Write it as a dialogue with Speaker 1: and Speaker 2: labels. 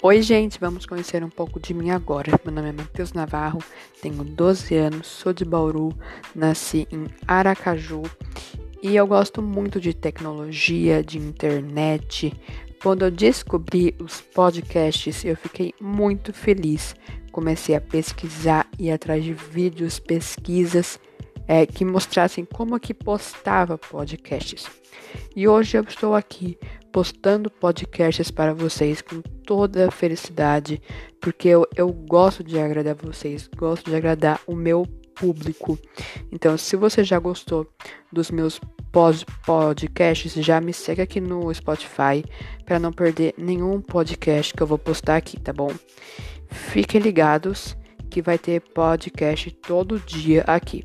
Speaker 1: Oi, gente, vamos conhecer um pouco de mim agora. Meu nome é Matheus Navarro, tenho 12 anos, sou de Bauru, nasci em Aracaju e eu gosto muito de tecnologia, de internet. Quando eu descobri os podcasts, eu fiquei muito feliz. Comecei a pesquisar e atrás de vídeos, pesquisas é, que mostrassem como que postava podcasts. E hoje eu estou aqui postando podcasts para vocês com toda a felicidade, porque eu, eu gosto de agradar vocês, gosto de agradar o meu público. Então, se você já gostou dos meus pod podcasts, já me segue aqui no Spotify para não perder nenhum podcast que eu vou postar aqui, tá bom? Fiquem ligados que vai ter podcast todo dia aqui.